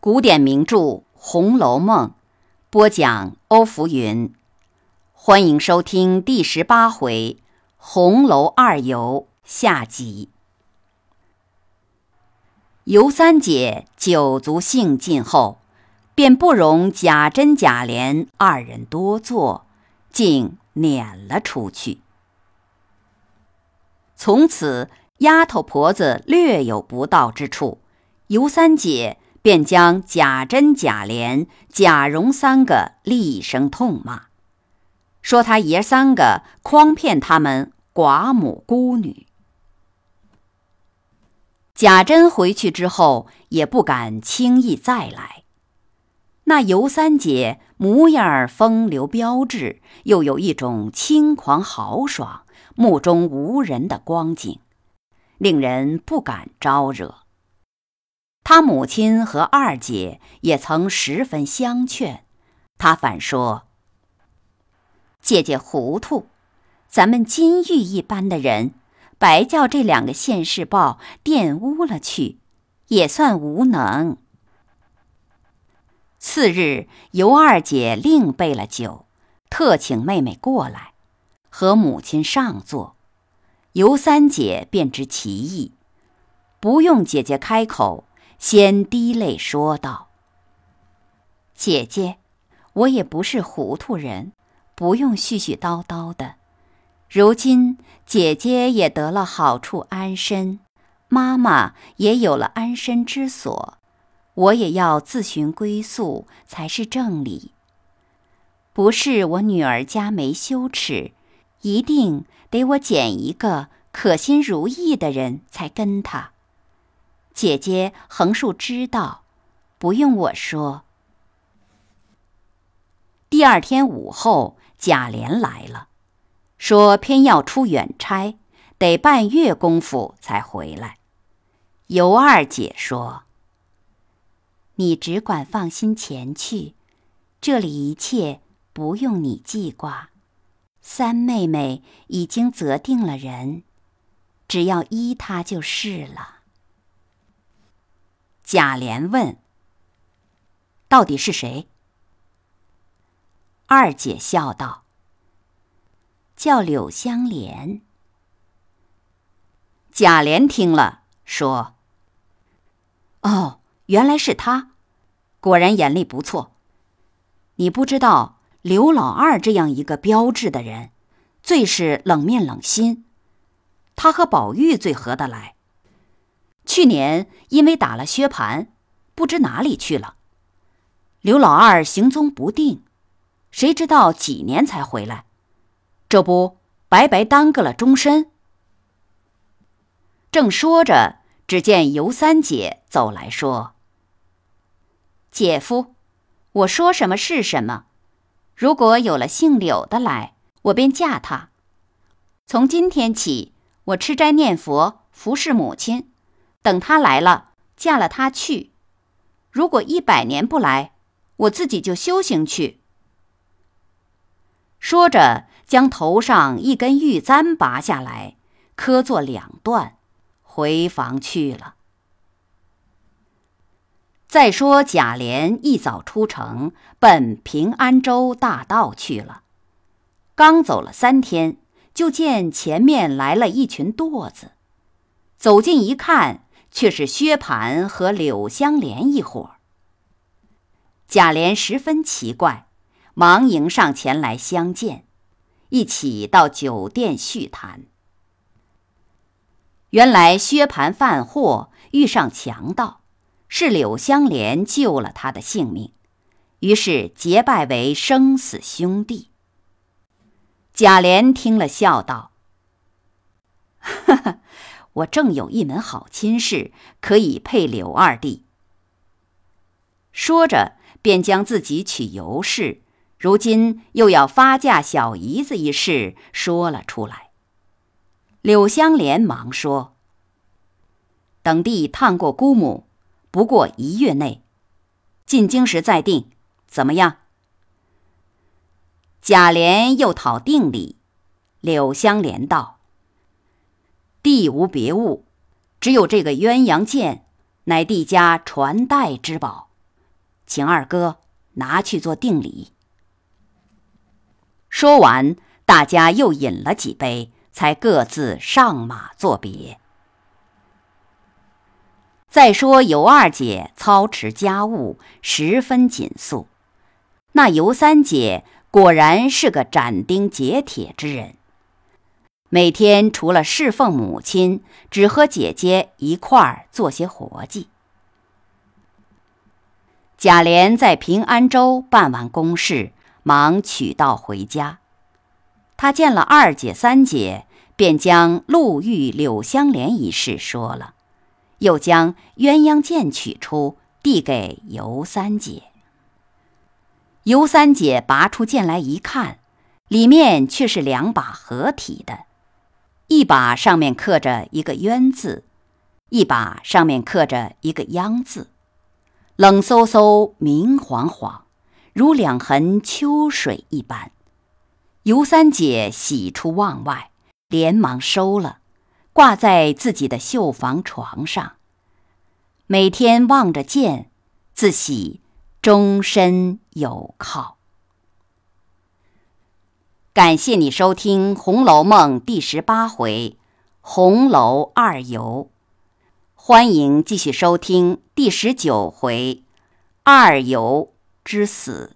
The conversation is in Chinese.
古典名著《红楼梦》，播讲欧福云。欢迎收听第十八回《红楼二游》下集。尤三姐酒足兴尽后，便不容贾珍、贾琏二人多坐，竟撵了出去。从此，丫头婆子略有不到之处，尤三姐。便将贾珍、贾琏、贾蓉三个厉声痛骂，说他爷三个诓骗他们寡母孤女。贾珍回去之后也不敢轻易再来。那尤三姐模样风流标致，又有一种轻狂豪爽、目中无人的光景，令人不敢招惹。他母亲和二姐也曾十分相劝，他反说：“姐姐糊涂，咱们金玉一般的人，白叫这两个现世报玷污了去，也算无能。”次日，尤二姐另备了酒，特请妹妹过来，和母亲上座。尤三姐便知其意，不用姐姐开口。先滴泪说道：“姐姐，我也不是糊涂人，不用絮絮叨叨的。如今姐姐也得了好处安身，妈妈也有了安身之所，我也要自寻归宿才是正理。不是我女儿家没羞耻，一定得我捡一个可心如意的人才跟她。”姐姐横竖知道，不用我说。第二天午后，贾琏来了，说偏要出远差，得半月功夫才回来。尤二姐说：“你只管放心前去，这里一切不用你记挂。三妹妹已经择定了人，只要依她就是了。”贾琏问：“到底是谁？”二姐笑道：“叫柳香莲。”贾琏听了，说：“哦，原来是他，果然眼力不错。你不知道刘老二这样一个标致的人，最是冷面冷心，他和宝玉最合得来。”去年因为打了薛蟠，不知哪里去了。刘老二行踪不定，谁知道几年才回来？这不白白耽搁了终身。正说着，只见尤三姐走来说：“姐夫，我说什么是什么。如果有了姓柳的来，我便嫁他。从今天起，我吃斋念佛，服侍母亲。”等他来了，嫁了他去。如果一百年不来，我自己就修行去。说着，将头上一根玉簪拔下来，磕作两段，回房去了。再说贾琏一早出城，奔平安州大道去了。刚走了三天，就见前面来了一群垛子，走近一看。却是薛蟠和柳香莲一伙。贾琏十分奇怪，忙迎上前来相见，一起到酒店叙谈。原来薛蟠犯祸，遇上强盗，是柳香莲救了他的性命，于是结拜为生死兄弟。贾琏听了，笑道：“哈哈。”我正有一门好亲事，可以配柳二弟。说着，便将自己娶尤氏，如今又要发嫁小姨子一事说了出来。柳香莲忙说：“等弟探过姑母，不过一月内，进京时再定，怎么样？”贾琏又讨定礼，柳香莲道。地无别物，只有这个鸳鸯剑，乃帝家传代之宝，请二哥拿去做定礼。说完，大家又饮了几杯，才各自上马作别。再说尤二姐操持家务十分紧肃，那尤三姐果然是个斩钉截铁之人。每天除了侍奉母亲，只和姐姐一块儿做些活计。贾琏在平安州办完公事，忙取道回家。他见了二姐、三姐，便将陆玉、柳香莲一事说了。又将鸳鸯剑取出，递给尤三姐。尤三姐拔出剑来一看，里面却是两把合体的，一把上面刻着一个“冤”字，一把上面刻着一个“央”字，冷飕飕、明晃晃，如两痕秋水一般。尤三姐喜出望外，连忙收了。挂在自己的绣房床上，每天望着剑，自喜终身有靠。感谢你收听《红楼梦》第十八回《红楼二游》，欢迎继续收听第十九回《二游之死》。